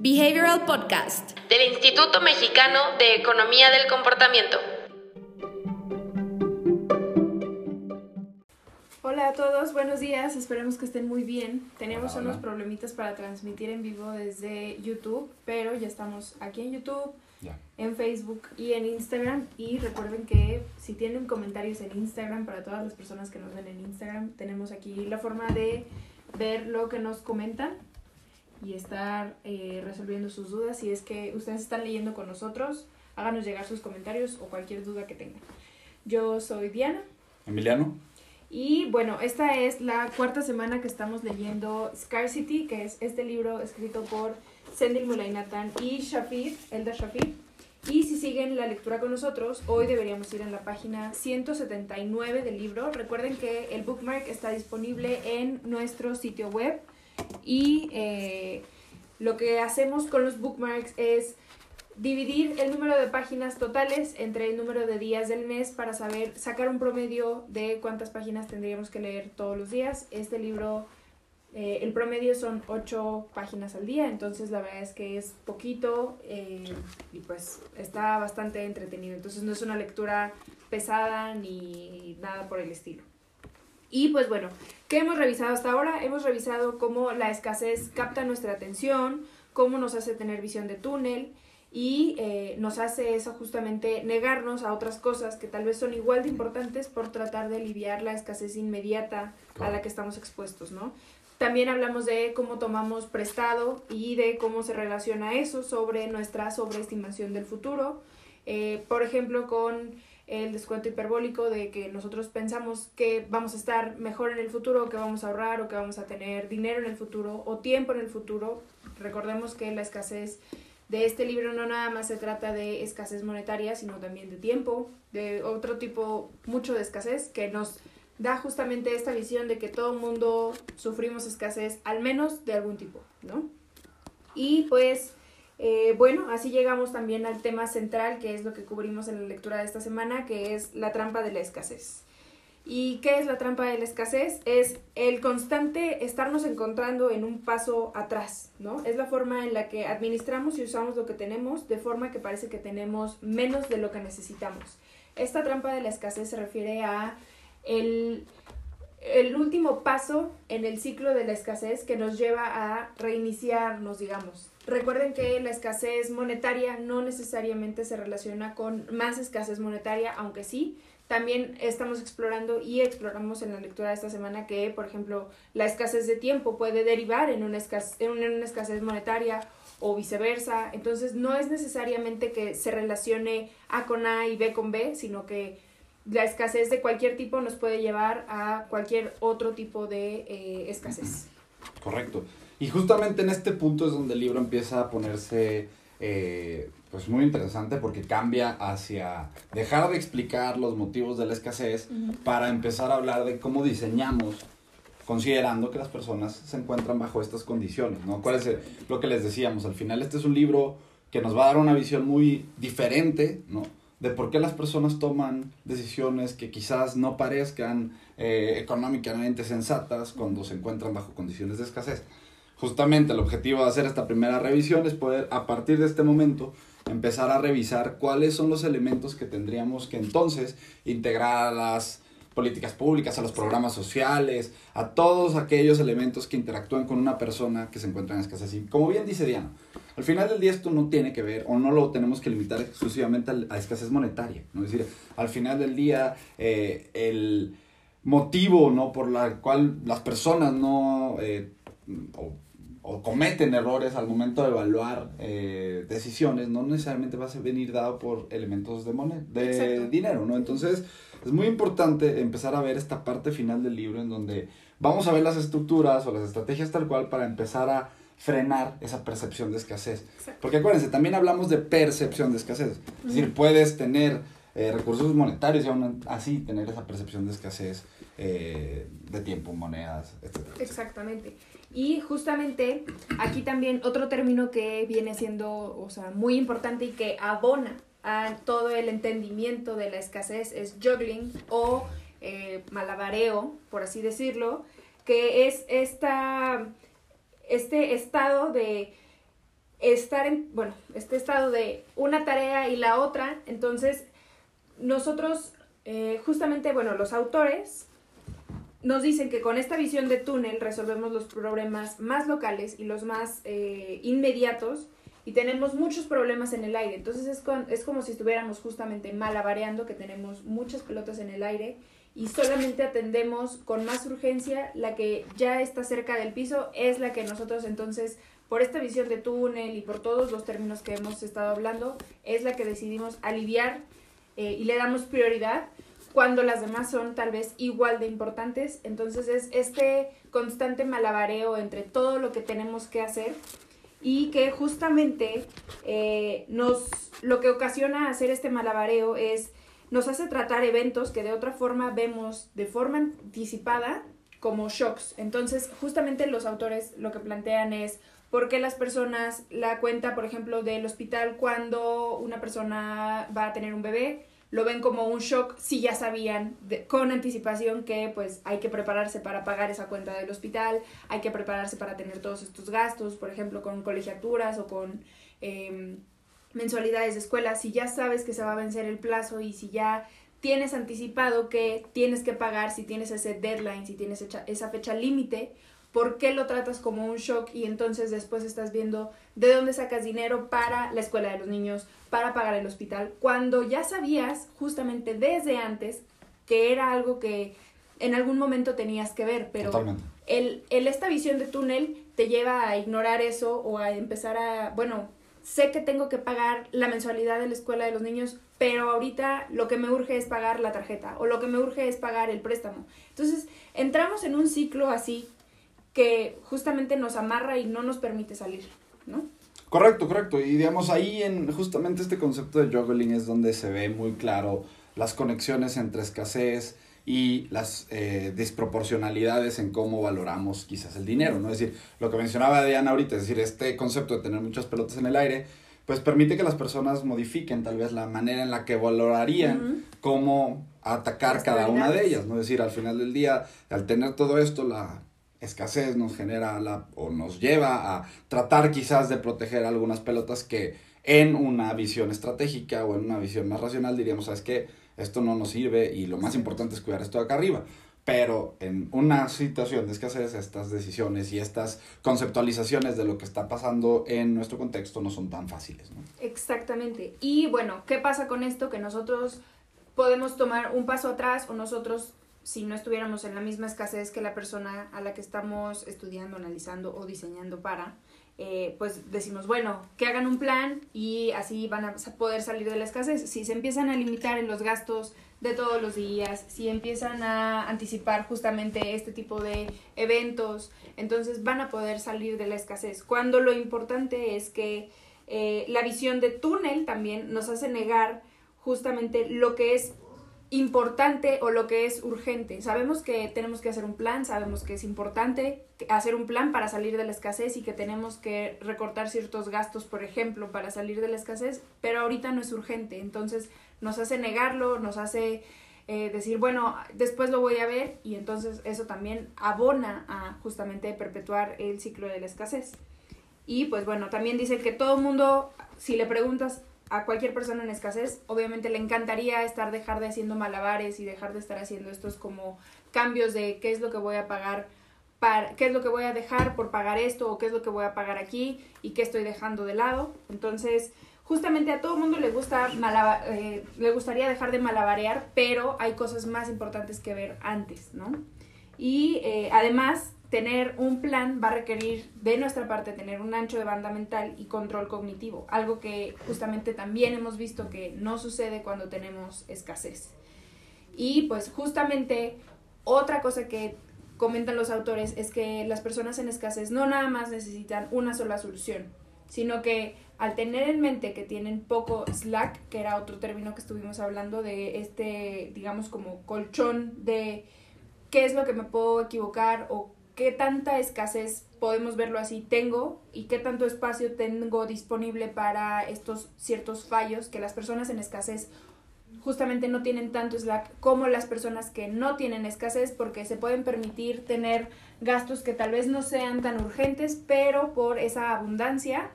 Behavioral Podcast del Instituto Mexicano de Economía del Comportamiento. Hola a todos, buenos días, esperemos que estén muy bien. Teníamos unos problemitas para transmitir en vivo desde YouTube, pero ya estamos aquí en YouTube, en Facebook y en Instagram. Y recuerden que si tienen comentarios en Instagram, para todas las personas que nos ven en Instagram, tenemos aquí la forma de ver lo que nos comentan y estar eh, resolviendo sus dudas. Si es que ustedes están leyendo con nosotros, háganos llegar sus comentarios o cualquier duda que tengan. Yo soy Diana. Emiliano. Y bueno, esta es la cuarta semana que estamos leyendo Scarcity, que es este libro escrito por Sendil Mulainatan y Shafir, Elda Shafir. Y si siguen la lectura con nosotros, hoy deberíamos ir en la página 179 del libro. Recuerden que el bookmark está disponible en nuestro sitio web y eh, lo que hacemos con los bookmarks es dividir el número de páginas totales entre el número de días del mes para saber sacar un promedio de cuántas páginas tendríamos que leer todos los días. Este libro, eh, el promedio son 8 páginas al día, entonces la verdad es que es poquito eh, y pues está bastante entretenido. Entonces no es una lectura pesada ni nada por el estilo. Y pues bueno, ¿qué hemos revisado hasta ahora? Hemos revisado cómo la escasez capta nuestra atención, cómo nos hace tener visión de túnel, y eh, nos hace eso justamente negarnos a otras cosas que tal vez son igual de importantes por tratar de aliviar la escasez inmediata a la que estamos expuestos, ¿no? También hablamos de cómo tomamos prestado y de cómo se relaciona eso sobre nuestra sobreestimación del futuro. Eh, por ejemplo, con el descuento hiperbólico de que nosotros pensamos que vamos a estar mejor en el futuro, que vamos a ahorrar o que vamos a tener dinero en el futuro o tiempo en el futuro. Recordemos que la escasez de este libro no nada más se trata de escasez monetaria, sino también de tiempo, de otro tipo, mucho de escasez, que nos da justamente esta visión de que todo el mundo sufrimos escasez, al menos de algún tipo, ¿no? Y pues, eh, bueno, así llegamos también al tema central, que es lo que cubrimos en la lectura de esta semana, que es la trampa de la escasez. ¿Y qué es la trampa de la escasez? Es el constante estarnos encontrando en un paso atrás, ¿no? Es la forma en la que administramos y usamos lo que tenemos de forma que parece que tenemos menos de lo que necesitamos. Esta trampa de la escasez se refiere a el, el último paso en el ciclo de la escasez que nos lleva a reiniciarnos, digamos. Recuerden que la escasez monetaria no necesariamente se relaciona con más escasez monetaria, aunque sí, también estamos explorando y exploramos en la lectura de esta semana que, por ejemplo, la escasez de tiempo puede derivar en una escasez, en una escasez monetaria o viceversa. Entonces, no es necesariamente que se relacione A con A y B con B, sino que la escasez de cualquier tipo nos puede llevar a cualquier otro tipo de eh, escasez. Correcto. Y justamente en este punto es donde el libro empieza a ponerse eh, pues muy interesante porque cambia hacia dejar de explicar los motivos de la escasez para empezar a hablar de cómo diseñamos considerando que las personas se encuentran bajo estas condiciones, ¿no? ¿Cuál es lo que les decíamos? Al final este es un libro que nos va a dar una visión muy diferente, ¿no? De por qué las personas toman decisiones que quizás no parezcan eh, económicamente sensatas cuando se encuentran bajo condiciones de escasez. Justamente el objetivo de hacer esta primera revisión es poder a partir de este momento empezar a revisar cuáles son los elementos que tendríamos que entonces integrar a las políticas públicas, a los programas sociales, a todos aquellos elementos que interactúan con una persona que se encuentra en escasez. Y como bien dice Diana, al final del día esto no tiene que ver o no lo tenemos que limitar exclusivamente a escasez monetaria. ¿no? Es decir, al final del día eh, el motivo ¿no? por la cual las personas no... Eh, cometen errores al momento de evaluar eh, decisiones, no necesariamente va a venir dado por elementos de, moneda, de dinero, ¿no? Entonces, es muy importante empezar a ver esta parte final del libro en donde vamos a ver las estructuras o las estrategias tal cual para empezar a frenar esa percepción de escasez. Porque acuérdense, también hablamos de percepción de escasez. Es decir, puedes tener eh, recursos monetarios y aún así tener esa percepción de escasez eh, de tiempo, monedas, etc. Exactamente. Y justamente aquí también otro término que viene siendo, o sea, muy importante y que abona a todo el entendimiento de la escasez es juggling o eh, malabareo, por así decirlo, que es esta, este estado de estar en, bueno, este estado de una tarea y la otra, entonces nosotros, eh, justamente, bueno, los autores nos dicen que con esta visión de túnel resolvemos los problemas más locales y los más eh, inmediatos y tenemos muchos problemas en el aire. Entonces es, es como si estuviéramos justamente malabareando, que tenemos muchas pelotas en el aire y solamente atendemos con más urgencia la que ya está cerca del piso, es la que nosotros entonces, por esta visión de túnel y por todos los términos que hemos estado hablando, es la que decidimos aliviar eh, y le damos prioridad cuando las demás son tal vez igual de importantes. Entonces es este constante malabareo entre todo lo que tenemos que hacer y que justamente eh, nos lo que ocasiona hacer este malabareo es nos hace tratar eventos que de otra forma vemos de forma anticipada como shocks. Entonces, justamente los autores lo que plantean es por qué las personas la cuenta, por ejemplo, del hospital cuando una persona va a tener un bebé, lo ven como un shock si ya sabían con anticipación que pues hay que prepararse para pagar esa cuenta del hospital, hay que prepararse para tener todos estos gastos, por ejemplo, con colegiaturas o con em, mensualidades de escuela, si ya sabes que se va a vencer el plazo y si ya tienes anticipado que tienes que pagar, si tienes ese deadline, si tienes esa fecha límite, ¿por qué lo tratas como un shock y entonces después estás viendo de dónde sacas dinero para la escuela de los niños, para pagar el hospital, cuando ya sabías justamente desde antes que era algo que en algún momento tenías que ver, pero el, el, esta visión de túnel te lleva a ignorar eso o a empezar a, bueno, sé que tengo que pagar la mensualidad de la escuela de los niños, pero ahorita lo que me urge es pagar la tarjeta o lo que me urge es pagar el préstamo. Entonces, entramos en un ciclo así que justamente nos amarra y no nos permite salir, ¿no? Correcto, correcto. Y digamos, ahí en justamente este concepto de juggling es donde se ve muy claro las conexiones entre escasez y las eh, desproporcionalidades en cómo valoramos quizás el dinero, ¿no? Es decir, lo que mencionaba Diana ahorita, es decir, este concepto de tener muchas pelotas en el aire, pues permite que las personas modifiquen tal vez la manera en la que valorarían cómo atacar cada una de ellas, ¿no? Es decir, al final del día, al tener todo esto, la escasez nos genera la, o nos lleva a tratar quizás de proteger algunas pelotas que en una visión estratégica o en una visión más racional diríamos, ¿sabes qué? Esto no nos sirve y lo más importante es cuidar esto de acá arriba. Pero en una situación de escasez, estas decisiones y estas conceptualizaciones de lo que está pasando en nuestro contexto no son tan fáciles. ¿no? Exactamente. Y bueno, ¿qué pasa con esto? Que nosotros podemos tomar un paso atrás o nosotros si no estuviéramos en la misma escasez que la persona a la que estamos estudiando, analizando o diseñando para, eh, pues decimos, bueno, que hagan un plan y así van a poder salir de la escasez. Si se empiezan a limitar en los gastos de todos los días, si empiezan a anticipar justamente este tipo de eventos, entonces van a poder salir de la escasez. Cuando lo importante es que eh, la visión de túnel también nos hace negar justamente lo que es importante o lo que es urgente. Sabemos que tenemos que hacer un plan, sabemos que es importante hacer un plan para salir de la escasez y que tenemos que recortar ciertos gastos, por ejemplo, para salir de la escasez, pero ahorita no es urgente. Entonces nos hace negarlo, nos hace eh, decir, bueno, después lo voy a ver y entonces eso también abona a justamente perpetuar el ciclo de la escasez. Y pues bueno, también dice que todo mundo, si le preguntas a cualquier persona en escasez, obviamente le encantaría estar dejar de haciendo malabares y dejar de estar haciendo estos como cambios de qué es lo que voy a pagar para qué es lo que voy a dejar por pagar esto o qué es lo que voy a pagar aquí y qué estoy dejando de lado. Entonces, justamente a todo el mundo le gusta eh, le gustaría dejar de malabarear, pero hay cosas más importantes que ver antes, ¿no? Y eh, además tener un plan va a requerir de nuestra parte tener un ancho de banda mental y control cognitivo, algo que justamente también hemos visto que no sucede cuando tenemos escasez. Y pues justamente otra cosa que comentan los autores es que las personas en escasez no nada más necesitan una sola solución, sino que al tener en mente que tienen poco slack, que era otro término que estuvimos hablando de este, digamos, como colchón de qué es lo que me puedo equivocar o qué tanta escasez, podemos verlo así, tengo y qué tanto espacio tengo disponible para estos ciertos fallos que las personas en escasez justamente no tienen tanto slack como las personas que no tienen escasez porque se pueden permitir tener gastos que tal vez no sean tan urgentes, pero por esa abundancia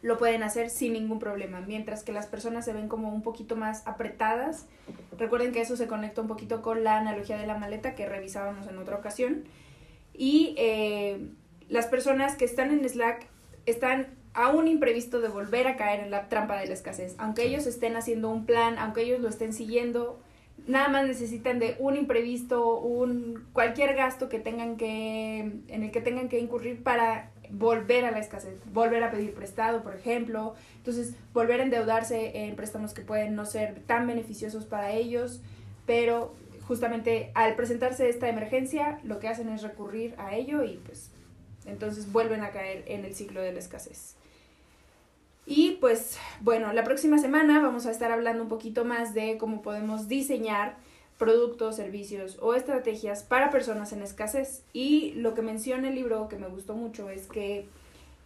lo pueden hacer sin ningún problema, mientras que las personas se ven como un poquito más apretadas. Recuerden que eso se conecta un poquito con la analogía de la maleta que revisábamos en otra ocasión. Y eh, las personas que están en Slack están a un imprevisto de volver a caer en la trampa de la escasez. Aunque ellos estén haciendo un plan, aunque ellos lo estén siguiendo, nada más necesitan de un imprevisto, un cualquier gasto que tengan que en el que tengan que incurrir para volver a la escasez, volver a pedir prestado, por ejemplo, entonces volver a endeudarse en préstamos que pueden no ser tan beneficiosos para ellos, pero justamente al presentarse esta emergencia, lo que hacen es recurrir a ello y pues entonces vuelven a caer en el ciclo de la escasez. Y pues bueno, la próxima semana vamos a estar hablando un poquito más de cómo podemos diseñar productos, servicios o estrategias para personas en escasez. Y lo que menciona el libro que me gustó mucho es que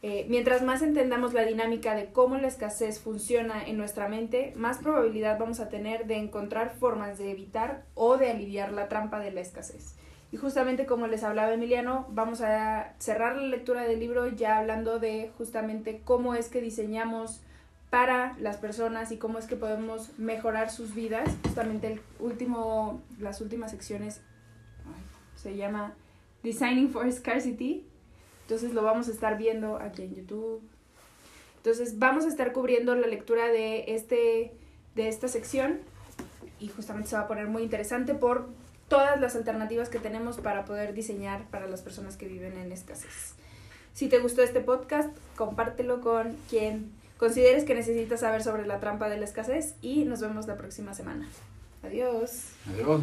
eh, mientras más entendamos la dinámica de cómo la escasez funciona en nuestra mente, más probabilidad vamos a tener de encontrar formas de evitar o de aliviar la trampa de la escasez. Y justamente como les hablaba Emiliano, vamos a cerrar la lectura del libro ya hablando de justamente cómo es que diseñamos para las personas y cómo es que podemos mejorar sus vidas. Justamente el último, las últimas secciones se llama Designing for Scarcity. Entonces lo vamos a estar viendo aquí en YouTube. Entonces vamos a estar cubriendo la lectura de, este, de esta sección y justamente se va a poner muy interesante por todas las alternativas que tenemos para poder diseñar para las personas que viven en escasez. Si te gustó este podcast, compártelo con quien consideres que necesitas saber sobre la trampa de la escasez y nos vemos la próxima semana. Adiós. Adiós.